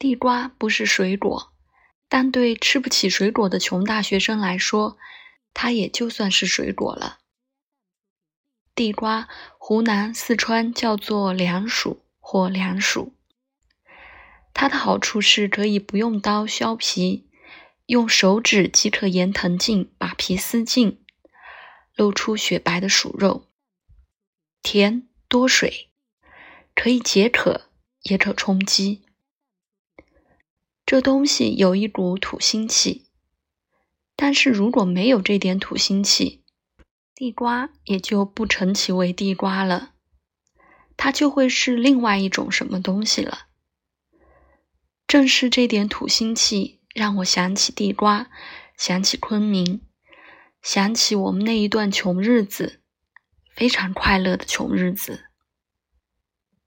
地瓜不是水果，但对吃不起水果的穷大学生来说，它也就算是水果了。地瓜，湖南、四川叫做凉薯或凉薯。它的好处是可以不用刀削皮，用手指即可沿藤茎把皮撕净，露出雪白的薯肉。甜多水，可以解渴，也可充饥。这东西有一股土腥气，但是如果没有这点土腥气，地瓜也就不成其为地瓜了，它就会是另外一种什么东西了。正是这点土腥气，让我想起地瓜，想起昆明，想起我们那一段穷日子，非常快乐的穷日子。